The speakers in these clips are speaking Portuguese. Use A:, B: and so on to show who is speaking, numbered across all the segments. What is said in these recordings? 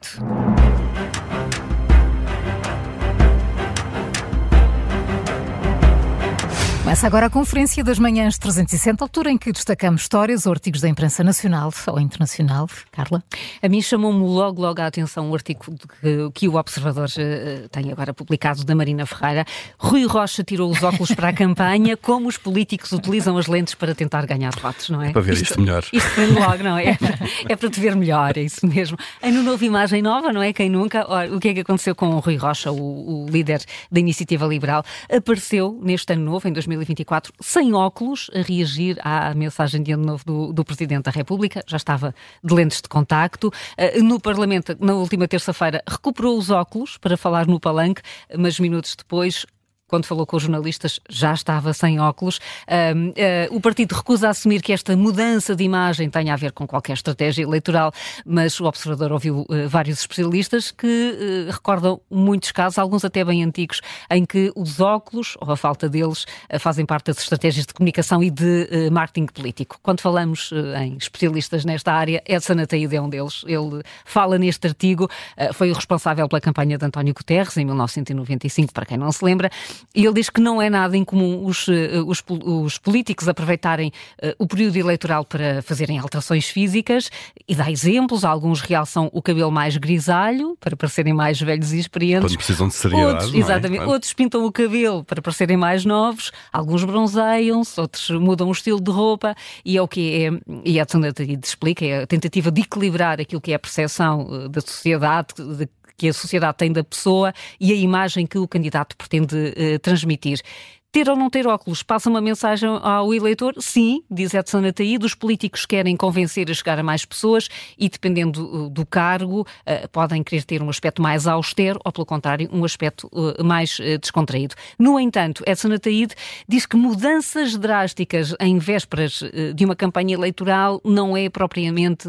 A: oito. Começa agora a Conferência das Manhãs 360, altura em que destacamos histórias ou artigos da imprensa nacional ou internacional. Carla?
B: A mim chamou-me logo, logo a atenção o artigo que, que o Observador uh, tem agora publicado da Marina Ferreira. Rui Rocha tirou os óculos para a campanha, como os políticos utilizam as lentes para tentar ganhar votos, não é?
C: Para ver isto, isto melhor.
B: Isto foi logo, não é? É para te ver melhor, é isso mesmo. Ano novo, imagem nova, não é? Quem nunca? Ora, o que é que aconteceu com o Rui Rocha, o, o líder da Iniciativa Liberal? Apareceu neste ano novo, em 2020, 2024 sem óculos a reagir à mensagem de ano novo do, do Presidente da República. Já estava de lentes de contacto. Uh, no Parlamento, na última terça-feira, recuperou os óculos para falar no palanque, mas minutos depois quando falou com os jornalistas, já estava sem óculos. Uh, o partido recusa assumir que esta mudança de imagem tenha a ver com qualquer estratégia eleitoral, mas o observador ouviu uh, vários especialistas que recordam muitos casos, alguns até bem antigos, em que os óculos, ou a falta deles, fazem parte das estratégias de comunicação e de marketing político. Quando falamos em especialistas nesta área, Edson Ataíde é um deles. Ele fala neste artigo, foi o responsável pela campanha de António Guterres, em 1995, para quem não se lembra, e ele diz que não é nada incomum os, eh, os, os políticos aproveitarem uh, o período eleitoral para fazerem alterações físicas e dá exemplos. Alguns realçam o cabelo mais grisalho para parecerem mais velhos e experientes.
C: Quando precisam de seriedade.
B: Outros, é? exatamente. Outros pintam o cabelo para parecerem mais novos. Alguns bronzeiam-se, outros mudam o estilo de roupa. E é o que é, e Edson explica, é a tentativa de equilibrar aquilo que é a percepção eh, da sociedade, de que a sociedade tem da pessoa e a imagem que o candidato pretende uh, transmitir. Ter ou não ter óculos passa uma mensagem ao eleitor? Sim, diz Edson Ataíde, os políticos querem convencer a chegar a mais pessoas e, dependendo do cargo, uh, podem querer ter um aspecto mais austero ou, pelo contrário, um aspecto mais descontraído. No entanto, Edson Ataíde diz que mudanças drásticas em vésperas de uma campanha eleitoral não é propriamente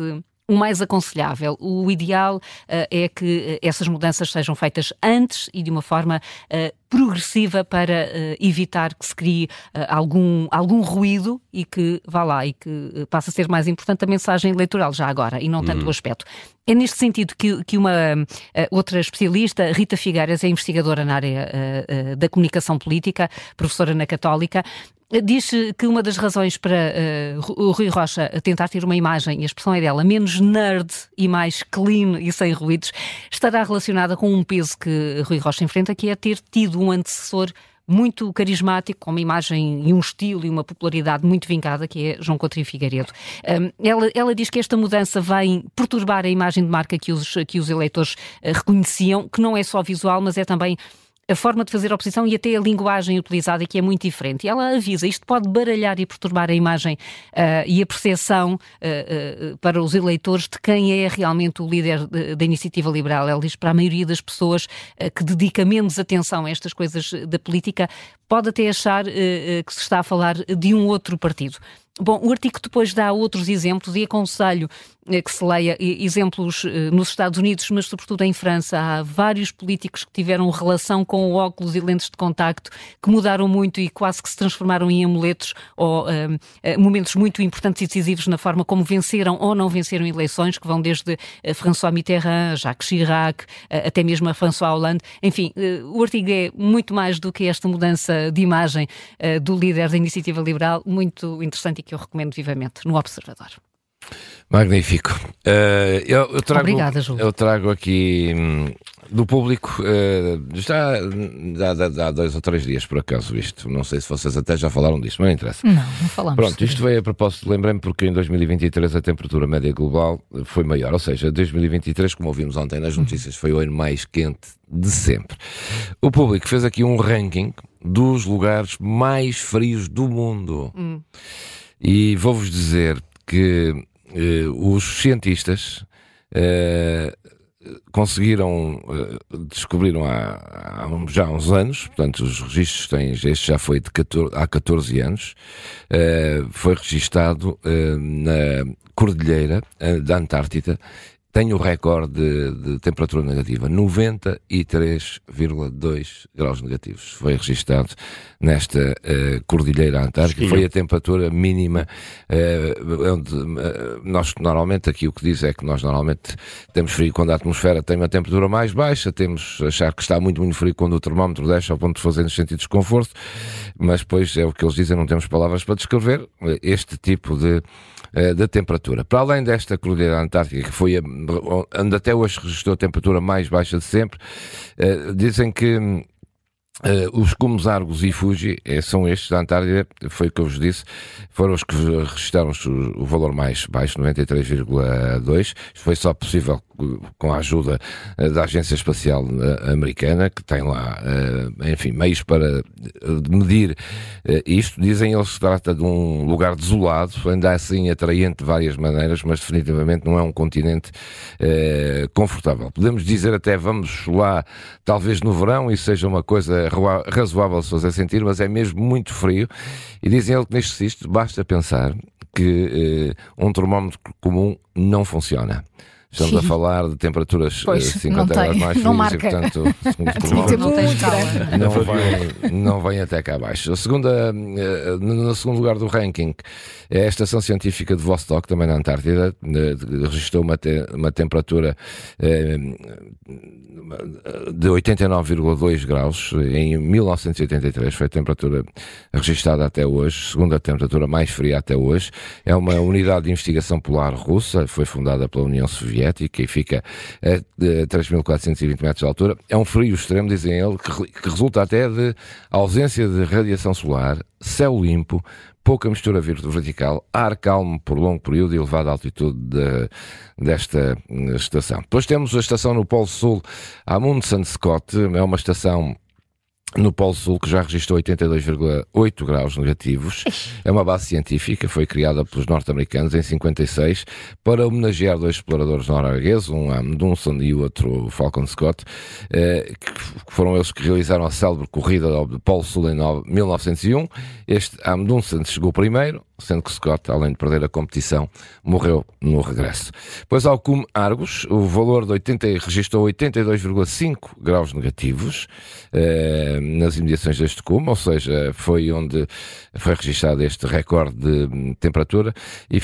B: o mais aconselhável. O ideal uh, é que eh, essas mudanças sejam feitas antes e de uma forma uh, progressiva para uh, evitar que se crie algum, algum ruído e que vá lá e que passe a ser mais importante a mensagem eleitoral já agora e não tanto o aspecto. É neste sentido que, que uma outra especialista, Rita Figueiras, é investigadora na área da comunicação política, professora na Católica, Diz que uma das razões para uh, o Rui Rocha tentar ter uma imagem, e a expressão é dela, menos nerd e mais clean e sem ruídos, estará relacionada com um peso que Rui Rocha enfrenta, que é ter tido um antecessor muito carismático, com uma imagem e um estilo e uma popularidade muito vincada, que é João Coutinho Figueiredo. Um, ela, ela diz que esta mudança vai perturbar a imagem de marca que os, que os eleitores uh, reconheciam, que não é só visual, mas é também a forma de fazer oposição e até a linguagem utilizada, que é muito diferente. E ela avisa, isto pode baralhar e perturbar a imagem uh, e a percepção uh, uh, para os eleitores de quem é realmente o líder da iniciativa liberal. Ela diz para a maioria das pessoas que dedica menos atenção a estas coisas da política, pode até achar que se está a falar de um outro partido. Bom, o artigo depois dá outros exemplos e aconselho eh, que se leia exemplos eh, nos Estados Unidos, mas sobretudo em França. Há vários políticos que tiveram relação com óculos e lentes de contacto que mudaram muito e quase que se transformaram em amuletos ou um, eh, momentos muito importantes e decisivos na forma como venceram ou não venceram eleições, que vão desde François Mitterrand, Jacques Chirac, até mesmo a François Hollande. Enfim, o artigo é muito mais do que esta mudança de imagem do líder da Iniciativa Liberal, muito interessante e que eu recomendo vivamente no Observador.
D: Magnífico. Uh, eu, eu, trago,
B: Obrigada, Júlio.
D: Eu trago aqui hum, do público, uh, já há, dois ou três dias, por acaso, isto. Não sei se vocês até já falaram disso, mas não interessa.
A: Não, não falamos.
D: Pronto, isto veio a propósito, lembrei-me porque em 2023 a temperatura média global foi maior, ou seja, 2023, como ouvimos ontem nas notícias, foi o ano mais quente de sempre. O público fez aqui um ranking dos lugares mais frios do mundo. Hum. E vou-vos dizer que os cientistas uh, conseguiram, uh, descobriram há, há, já uns anos, portanto os registros têm, este já foi de 14, há 14 anos, foi registado na Cordilheira da Antártida tem o recorde de, de temperatura negativa, 93,2 graus negativos. Foi registado nesta uh, Cordilheira Antártica. Foi a temperatura mínima, uh, onde uh, nós normalmente, aqui o que diz é que nós normalmente temos frio quando a atmosfera tem uma temperatura mais baixa, temos achar que está muito, muito frio quando o termómetro deixa ao ponto de fazer-nos sentir desconforto, mas depois é o que eles dizem, não temos palavras para descrever este tipo de da temperatura. Para além desta Cordilheira Antártica, que foi a, onde até hoje registrou a temperatura mais baixa de sempre, dizem que Uh, os cumos Argos e Fuji são estes da Antártida, foi o que eu vos disse, foram os que registraram o, o valor mais baixo, 93,2. Foi só possível com a ajuda uh, da Agência Espacial uh, Americana, que tem lá, enfim, meios para medir isto. Dizem eles que se trata de um lugar desolado, ainda assim atraente de várias maneiras, mas definitivamente não é um continente confortável. Podemos dizer até vamos lá, talvez no verão, e seja uma coisa razoável se fazer sentir, mas é mesmo muito frio. E dizem ele que neste cisto basta pensar que uh, um termómetro comum não funciona. Estamos Sim. a falar de temperaturas pois, 50 graus mais frias e, portanto,
B: não,
D: não, vem, não vem até cá abaixo. A segunda, eh, no segundo lugar do ranking, é a Estação Científica de Vostok, também na Antártida, registrou uma, te, uma temperatura eh, de 89,2 graus em 1983, foi a temperatura registrada até hoje, segunda temperatura mais fria até hoje. É uma unidade de investigação polar russa, foi fundada pela União Soviética e fica a 3.420 metros de altura. É um frio extremo, dizem ele, que, que resulta até de ausência de radiação solar, céu limpo, pouca mistura vertical, ar calmo por longo período e elevada altitude de, desta estação. Depois temos a estação no Polo Sul, Amundsen Scott, é uma estação no Polo Sul, que já registrou 82,8 graus negativos. É uma base científica, foi criada pelos norte-americanos em 56 para homenagear dois exploradores noruegueses, um Amundsen e o outro Falcon Scott, eh, que foram eles que realizaram a célebre corrida do Polo Sul em 1901. Este Amundsen chegou primeiro, sendo que Scott, além de perder a competição, morreu no regresso. Pois ao Cum Argos, o valor de 80, registrou 82,5 graus negativos eh, nas imediações deste cume, ou seja, foi onde foi registado este recorde de temperatura e,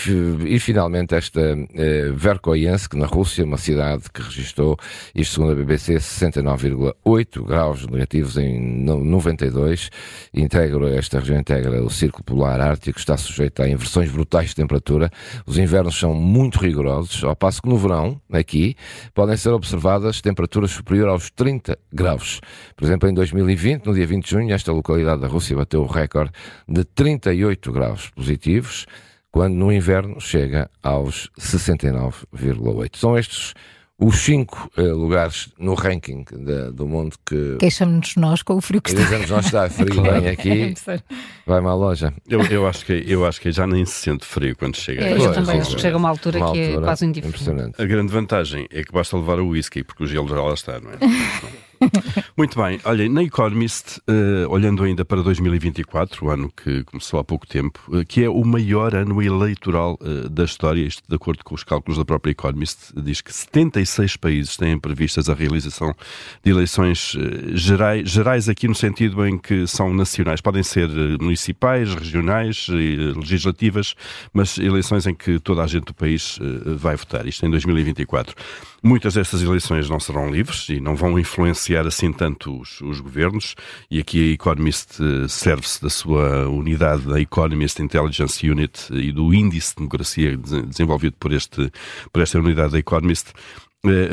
D: e finalmente esta eh, Verkhoyansk, na Rússia, uma cidade que registrou, isto segundo a BBC, 69,8 graus negativos em 92, integra, esta região integra o Círculo Polar Ártico, está sujeito sujeito a inversões brutais de temperatura. Os invernos são muito rigorosos, ao passo que no verão, aqui, podem ser observadas temperaturas superiores aos 30 graus. Por exemplo, em 2020, no dia 20 de junho, esta localidade da Rússia bateu o recorde de 38 graus positivos, quando no inverno chega aos 69,8. São estes os cinco uh, lugares no ranking de, do mundo que.
A: Queixamos-nos nós com o frio que está.
D: Dizemos nós está frio claro. bem aqui. Vai-me à loja.
C: Eu, eu, acho que, eu acho que já nem se sente frio quando chega
B: é, Eu também acho que chega uma altura uma que é altura é quase indiferente.
C: A grande vantagem é que basta levar o whisky, porque o gelo já lá está, não é? Muito bem, olha, na Economist, uh, olhando ainda para 2024, o ano que começou há pouco tempo, uh, que é o maior ano eleitoral uh, da história, isto de acordo com os cálculos da própria Economist, diz que 76 países têm previstas a realização de eleições gerais, gerais aqui no sentido em que são nacionais, podem ser municipais, regionais, legislativas, mas eleições em que toda a gente do país vai votar, isto em 2024. Muitas destas eleições não serão livres e não vão influenciar assim tanto os, os governos, e aqui a Economist eh, serve-se da sua unidade, da Economist Intelligence Unit e do índice de democracia desenvolvido por, este, por esta unidade da Economist,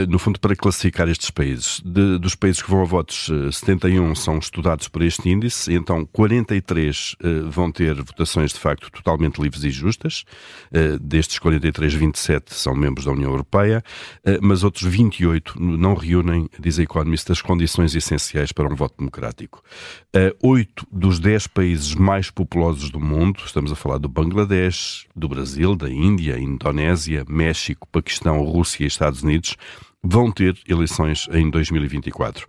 C: no fundo, para classificar estes países. De, dos países que vão a votos, 71 eh, são estudados por este índice, então 43 eh, vão ter votações de facto totalmente livres e justas. Destes 43, 27 são membros da União Europeia, mas outros 28 não reúnem, diz a Economist, as condições essenciais para um voto democrático. Oito dos 10 países mais populosos do mundo, estamos a falar do Bangladesh, do Brasil, da Índia, Indonésia, México, Paquistão, Rússia e Estados Unidos, vão ter eleições em 2024.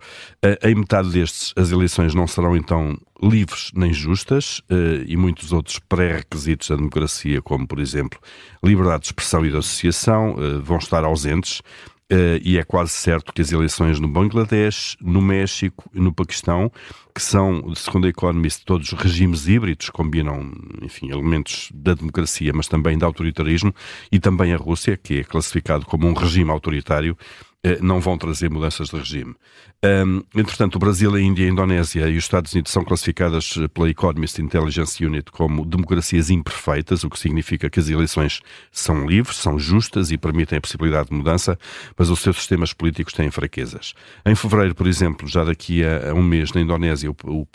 C: Em metade destes, as eleições não serão então livres nem justas e muitos outros pré-requisitos da democracia, como por exemplo liberdade de expressão e de associação, vão estar ausentes. Uh, e é quase certo que as eleições no Bangladesh, no México e no Paquistão, que são, segundo a Economist, todos regimes híbridos, combinam, enfim, elementos da democracia, mas também da autoritarismo, e também a Rússia, que é classificado como um regime autoritário, não vão trazer mudanças de regime. Um, entretanto, o Brasil, a Índia, a Indonésia e os Estados Unidos são classificadas pela Economist Intelligence Unit como democracias imperfeitas, o que significa que as eleições são livres, são justas e permitem a possibilidade de mudança, mas os seus sistemas políticos têm fraquezas. Em fevereiro, por exemplo, já daqui a, um mês, na Indonésia, o, o,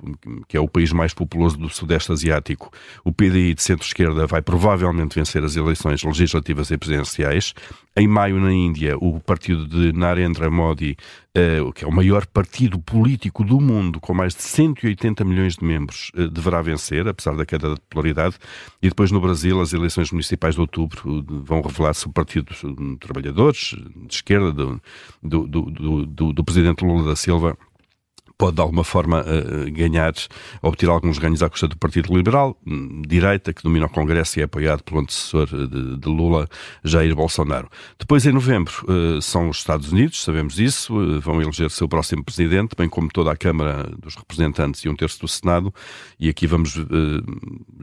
C: que é o país mais populoso do Sudeste Asiático, o PDI de centro-esquerda vai provavelmente vencer as eleições legislativas e presidenciais. Em maio, na Índia, o partido de Narendra Modi uh, que é o maior partido político do mundo, com mais de 180 milhões de membros, uh, deverá vencer, apesar da queda de popularidade. E depois no Brasil, as eleições municipais de outubro vão revelar se o Partido de Trabalhadores, de esquerda, do, do, do, do presidente Lula da Silva, pode de alguma forma uh, ganhar, obter alguns ganhos à custa do Partido Liberal, hum, direita, que domina o Congresso e é apoiado pelo antecessor de, de Lula, Jair Bolsonaro. Depois, em novembro, são os Estados Unidos, sabemos isso, vão eleger seu próximo presidente, bem como toda a Câmara dos Representantes e um terço do Senado, e aqui vamos,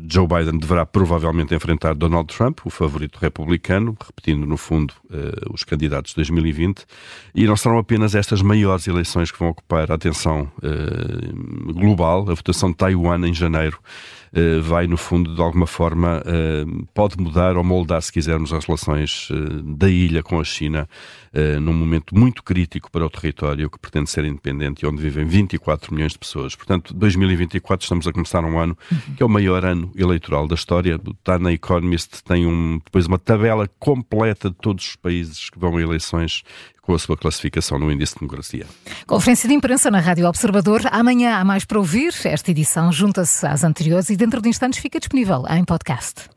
C: Joe Biden deverá provavelmente enfrentar Donald Trump, o favorito republicano, repetindo no fundo os candidatos de 2020, e não serão apenas estas maiores eleições que vão ocupar a atenção uh, global, a votação de Taiwan em janeiro vai, no fundo, de alguma forma, uh, pode mudar ou moldar, se quisermos, as relações da ilha com a China, num momento muito crítico para o território que pretende ser independente e onde vivem 24 milhões de pessoas. Portanto, 2024 estamos a começar um ano que é o maior ano eleitoral da história. Está na Economist, tem um, depois uma tabela completa de todos os países que vão a eleições com a sua classificação no Índice de Democracia.
A: Conferência de imprensa na Rádio Observador. Amanhã há mais para ouvir. Esta edição junta-se às anteriores e dentro de instantes fica disponível em podcast.